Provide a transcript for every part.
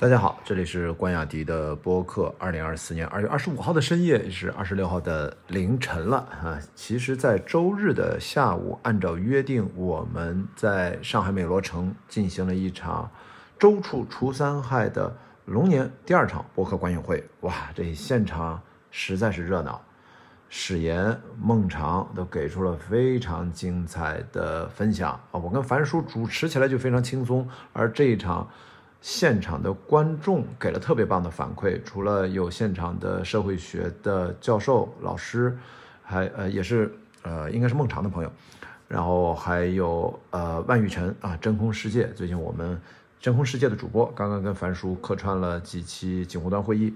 大家好，这里是关雅迪的播客。二零二四年二月二十五号的深夜，也是二十六号的凌晨了啊。其实，在周日的下午，按照约定，我们在上海美罗城进行了一场周处除三害的龙年第二场播客观影会。哇，这现场实在是热闹，史岩、孟尝都给出了非常精彩的分享啊。我跟樊叔主持起来就非常轻松，而这一场。现场的观众给了特别棒的反馈，除了有现场的社会学的教授老师，还呃也是呃应该是孟尝的朋友，然后还有呃万玉晨啊真空世界，最近我们真空世界的主播刚刚跟樊叔客串了几期锦湖端会议，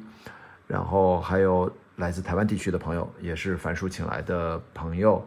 然后还有来自台湾地区的朋友，也是樊叔请来的朋友，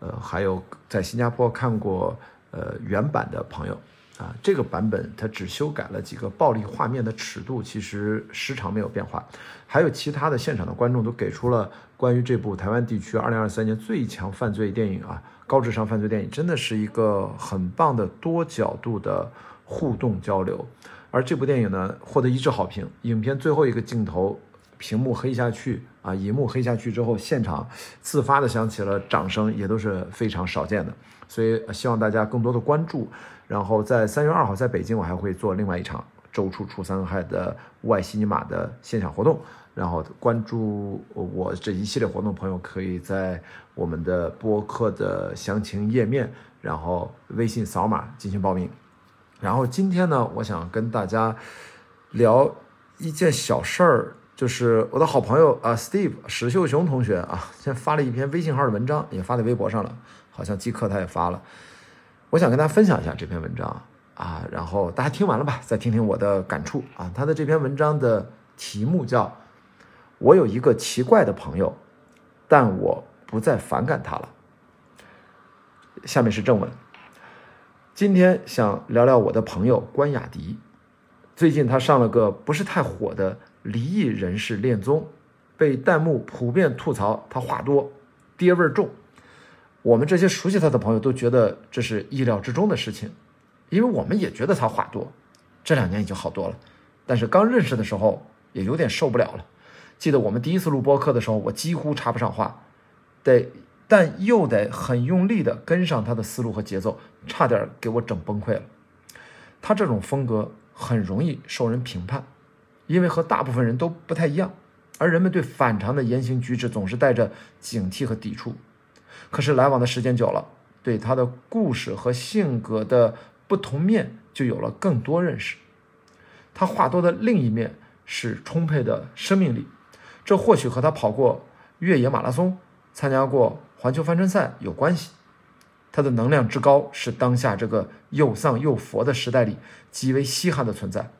呃还有在新加坡看过呃原版的朋友。啊，这个版本它只修改了几个暴力画面的尺度，其实时长没有变化。还有其他的现场的观众都给出了关于这部台湾地区2023年最强犯罪电影啊，高智商犯罪电影，真的是一个很棒的多角度的互动交流。而这部电影呢，获得一致好评。影片最后一个镜头，屏幕黑下去啊，银幕黑下去之后，现场自发的响起了掌声，也都是非常少见的。所以希望大家更多的关注。然后在三月二号，在北京，我还会做另外一场周处除三害的外西尼玛的现场活动。然后关注我这一系列活动，朋友可以在我们的播客的详情页面，然后微信扫码进行报名。然后今天呢，我想跟大家聊一件小事儿，就是我的好朋友啊，Steve 史秀雄同学啊，先发了一篇微信号的文章，也发在微博上了，好像即刻他也发了。我想跟大家分享一下这篇文章啊，然后大家听完了吧，再听听我的感触啊。他的这篇文章的题目叫《我有一个奇怪的朋友，但我不再反感他了》。下面是正文。今天想聊聊我的朋友关雅迪，最近他上了个不是太火的离异人士恋综，被弹幕普遍吐槽他话多，爹味重。我们这些熟悉他的朋友都觉得这是意料之中的事情，因为我们也觉得他话多，这两年已经好多了，但是刚认识的时候也有点受不了了。记得我们第一次录播课的时候，我几乎插不上话，得但又得很用力的跟上他的思路和节奏，差点给我整崩溃了。他这种风格很容易受人评判，因为和大部分人都不太一样，而人们对反常的言行举止总是带着警惕和抵触。可是来往的时间久了，对他的故事和性格的不同面就有了更多认识。他话多的另一面是充沛的生命力，这或许和他跑过越野马拉松、参加过环球帆船赛有关系。他的能量之高是当下这个又丧又佛的时代里极为稀罕的存在。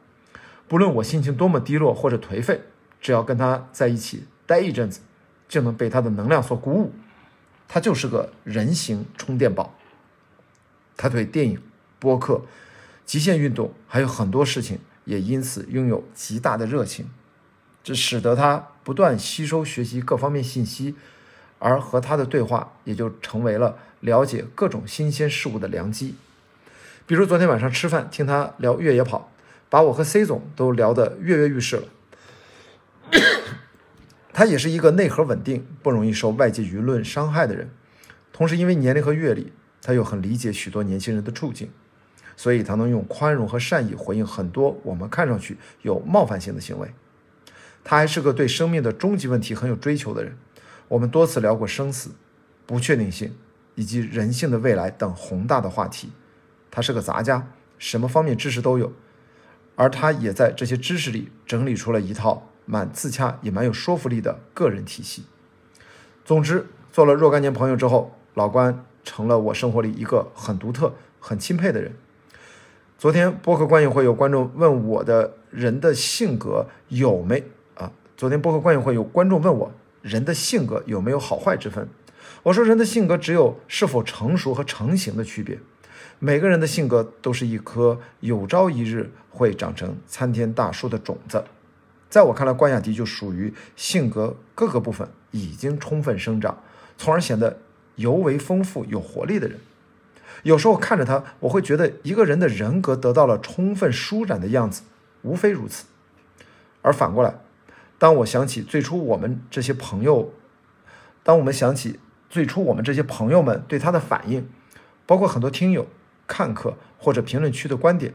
不论我心情多么低落或者颓废，只要跟他在一起待一阵子，就能被他的能量所鼓舞。他就是个人形充电宝。他对电影、播客、极限运动还有很多事情也因此拥有极大的热情，这使得他不断吸收学习各方面信息，而和他的对话也就成为了了解各种新鲜事物的良机。比如昨天晚上吃饭听他聊越野跑，把我和 C 总都聊得跃跃欲试了。他也是一个内核稳定、不容易受外界舆论伤害的人，同时因为年龄和阅历，他又很理解许多年轻人的处境，所以他能用宽容和善意回应很多我们看上去有冒犯性的行为。他还是个对生命的终极问题很有追求的人。我们多次聊过生死、不确定性以及人性的未来等宏大的话题。他是个杂家，什么方面知识都有，而他也在这些知识里整理出了一套。蛮自洽也蛮有说服力的个人体系。总之，做了若干年朋友之后，老关成了我生活里一个很独特、很钦佩的人。昨天播客观影会有观众问我的人的性格有没啊？昨天播客观影会有观众问我人的性格有没有好坏之分？我说人的性格只有是否成熟和成型的区别。每个人的性格都是一颗有朝一日会长成参天大树的种子。在我看来，关雅迪就属于性格各个部分已经充分生长，从而显得尤为丰富有活力的人。有时候看着他，我会觉得一个人的人格得到了充分舒展的样子，无非如此。而反过来，当我想起最初我们这些朋友，当我们想起最初我们这些朋友们对他的反应，包括很多听友、看客或者评论区的观点，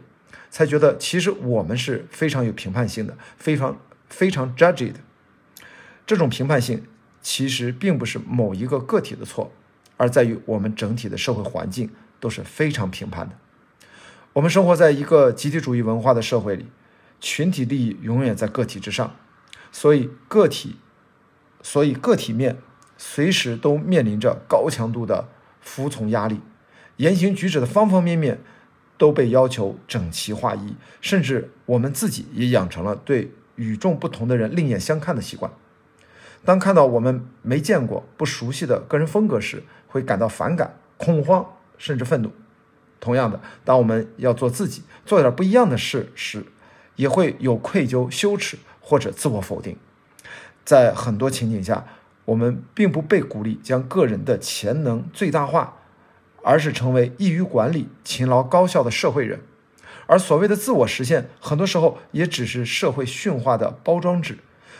才觉得其实我们是非常有评判性的，非常非常 judged，。这种评判性其实并不是某一个个体的错，而在于我们整体的社会环境都是非常评判的。我们生活在一个集体主义文化的社会里，群体利益永远在个体之上，所以个体，所以个体面随时都面临着高强度的服从压力，言行举止的方方面面都被要求整齐划一，甚至我们自己也养成了对与众不同的人另眼相看的习惯。当看到我们没见过、不熟悉的个人风格时，会感到反感、恐慌，甚至愤怒。同样的，当我们要做自己、做点不一样的事时，也会有愧疚、羞耻或者自我否定。在很多情景下，我们并不被鼓励将个人的潜能最大化，而是成为易于管理、勤劳高效的社会人。而所谓的自我实现，很多时候也只是社会驯化的包装纸。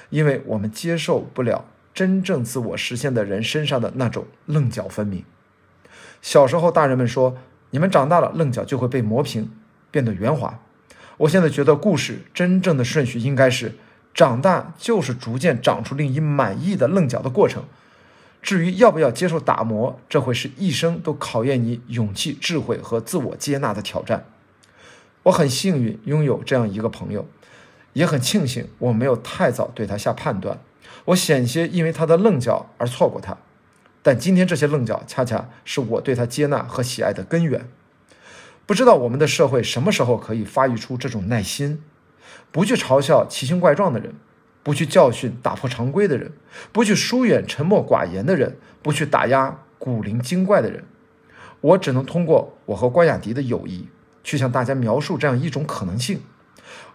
因为我们接受不了真正自我实现的人身上的那种棱角分明。小时候，大人们说：“你们长大了，棱角就会被磨平，变得圆滑。”我现在觉得，故事真正的顺序应该是：长大就是逐渐长出令你满意的棱角的过程。至于要不要接受打磨，这会是一生都考验你勇气、智慧和自我接纳的挑战。我很幸运拥有这样一个朋友。也很庆幸我没有太早对他下判断，我险些因为他的棱角而错过他。但今天这些棱角恰恰是我对他接纳和喜爱的根源。不知道我们的社会什么时候可以发育出这种耐心，不去嘲笑奇形怪状的人，不去教训打破常规的人，不去疏远沉默寡言的人，不去打压古灵精怪的人。我只能通过我和关雅迪的友谊，去向大家描述这样一种可能性。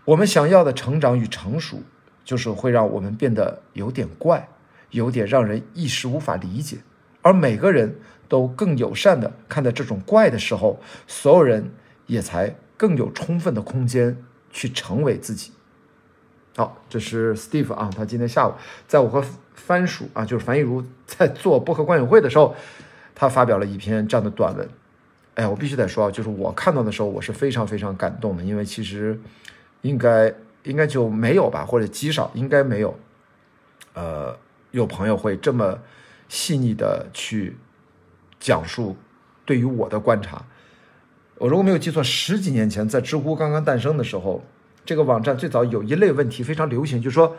我们想要的成长与成熟，就是会让我们变得有点怪，有点让人一时无法理解。而每个人都更友善的看待这种怪的时候，所有人也才更有充分的空间去成为自己。好，这是 Steve 啊，他今天下午在我和番薯啊，就是樊亦茹在做播客观影会的时候，他发表了一篇这样的短文。哎，我必须得说，就是我看到的时候，我是非常非常感动的，因为其实。应该应该就没有吧，或者极少，应该没有。呃，有朋友会这么细腻的去讲述对于我的观察。我如果没有记错，十几年前在知乎刚刚诞生的时候，这个网站最早有一类问题非常流行，就说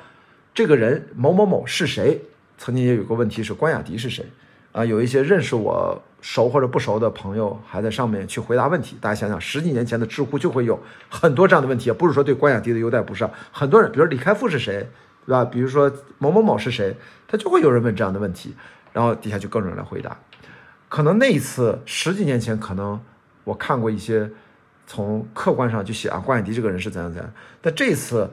这个人某某某是谁？曾经也有个问题是关雅迪是谁？啊，有一些认识我。熟或者不熟的朋友还在上面去回答问题，大家想想，十几年前的知乎就会有很多这样的问题，不是说对关雅迪的优待不是，很多人，比如李开复是谁，对吧？比如说某某某是谁，他就会有人问这样的问题，然后底下就各种人来回答。可能那一次十几年前，可能我看过一些从客观上就写啊，关雅迪这个人是怎样怎样，但这次。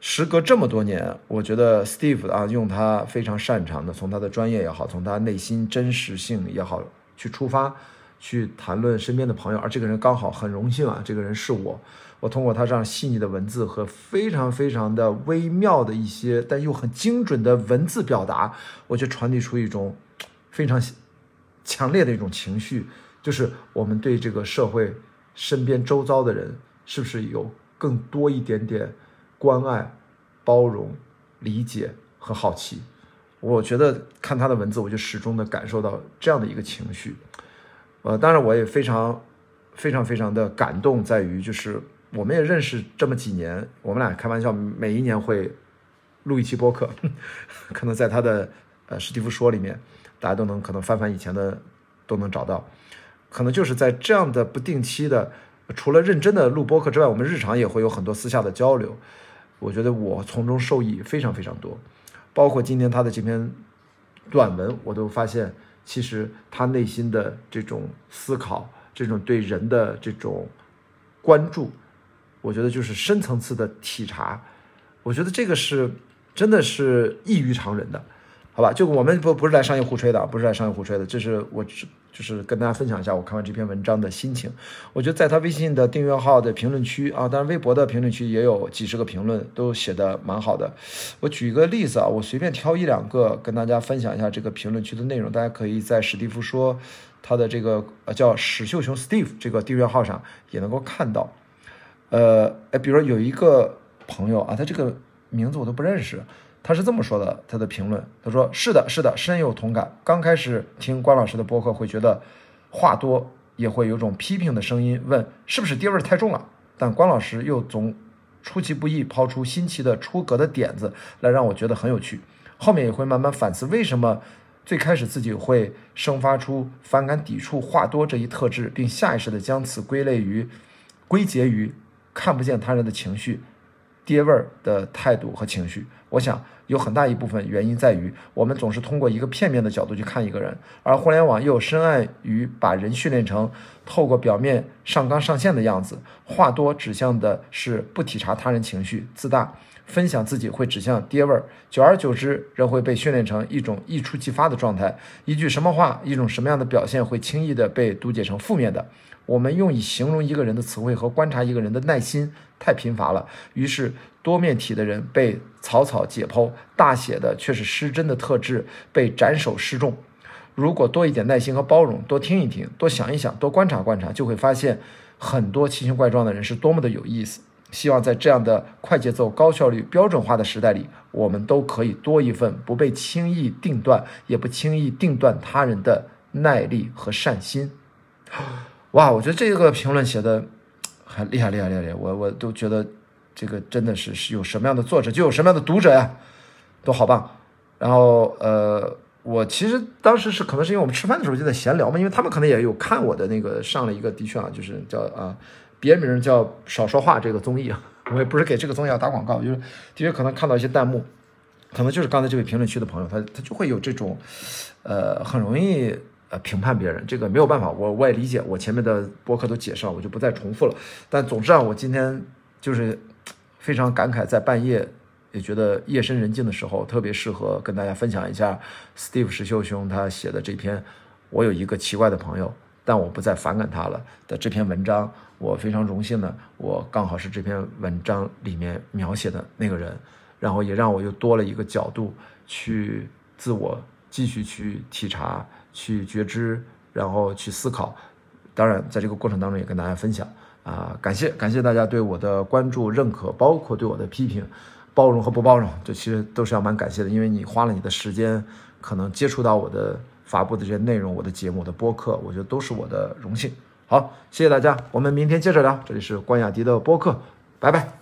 时隔这么多年，我觉得 Steve 啊，用他非常擅长的，从他的专业也好，从他内心真实性也好，去出发，去谈论身边的朋友。而这个人刚好很荣幸啊，这个人是我。我通过他这样细腻的文字和非常非常的微妙的一些，但又很精准的文字表达，我就传递出一种非常强烈的一种情绪，就是我们对这个社会身边周遭的人，是不是有更多一点点。关爱、包容、理解和好奇，我觉得看他的文字，我就始终的感受到这样的一个情绪。呃，当然我也非常、非常、非常的感动，在于就是我们也认识这么几年，我们俩开玩笑，每一年会录一期播客，可能在他的呃史蒂夫说里面，大家都能可能翻翻以前的都能找到，可能就是在这样的不定期的，除了认真的录播客之外，我们日常也会有很多私下的交流。我觉得我从中受益非常非常多，包括今天他的这篇短文，我都发现其实他内心的这种思考，这种对人的这种关注，我觉得就是深层次的体察。我觉得这个是真的是异于常人的，好吧？就我们不不是来商业互吹的，不是来商业互吹的，这是我就是跟大家分享一下我看完这篇文章的心情。我觉得在他微信的订阅号的评论区啊，当然微博的评论区也有几十个评论，都写的蛮好的。我举一个例子啊，我随便挑一两个跟大家分享一下这个评论区的内容，大家可以在史蒂夫说他的这个呃叫史秀雄 Steve 这个订阅号上也能够看到。呃，哎，比如说有一个朋友啊，他这个名字我都不认识。他是这么说的，他的评论，他说：“是的，是的，深有同感。刚开始听关老师的播客，会觉得话多，也会有种批评的声音，问是不是爹味太重了。但关老师又总出其不意，抛出新奇的、出格的点子来，让我觉得很有趣。后面也会慢慢反思，为什么最开始自己会生发出反感、抵触话多这一特质，并下意识地将此归类于、归结于看不见他人的情绪。”爹味儿的态度和情绪，我想有很大一部分原因在于我们总是通过一个片面的角度去看一个人，而互联网又深谙于把人训练成透过表面上纲上线的样子，话多指向的是不体察他人情绪，自大，分享自己会指向爹味儿，久而久之，人会被训练成一种一触即发的状态，一句什么话，一种什么样的表现会轻易的被读解成负面的。我们用以形容一个人的词汇和观察一个人的耐心太贫乏了，于是多面体的人被草草解剖，大写的却是失真的特质被斩首示众。如果多一点耐心和包容，多听一听，多想一想，多观察观察，就会发现很多奇形怪状的人是多么的有意思。希望在这样的快节奏、高效率、标准化的时代里，我们都可以多一份不被轻易定断，也不轻易定断他人的耐力和善心。哇，我觉得这个评论写的很厉害，厉害，厉害！厉害我我都觉得这个真的是是有什么样的作者就有什么样的读者呀，都好棒。然后呃，我其实当时是可能是因为我们吃饭的时候就在闲聊嘛，因为他们可能也有看我的那个上了一个的确啊，就是叫啊别名叫少说话这个综艺啊，我也不是给这个综艺要打广告，就是的确可能看到一些弹幕，可能就是刚才这位评论区的朋友，他他就会有这种呃很容易。呃，评判别人这个没有办法，我我也理解，我前面的博客都解释了，我就不再重复了。但总之啊，我今天就是非常感慨，在半夜也觉得夜深人静的时候，特别适合跟大家分享一下 Steve 石秀兄他写的这篇。我有一个奇怪的朋友，但我不再反感他了的这篇文章，我非常荣幸呢，我刚好是这篇文章里面描写的那个人，然后也让我又多了一个角度去自我继续去体察。去觉知，然后去思考，当然，在这个过程当中也跟大家分享啊，感谢感谢大家对我的关注、认可，包括对我的批评、包容和不包容，这其实都是要蛮感谢的，因为你花了你的时间，可能接触到我的发布的这些内容、我的节目、我的播客，我觉得都是我的荣幸。好，谢谢大家，我们明天接着聊，这里是关雅迪的播客，拜拜。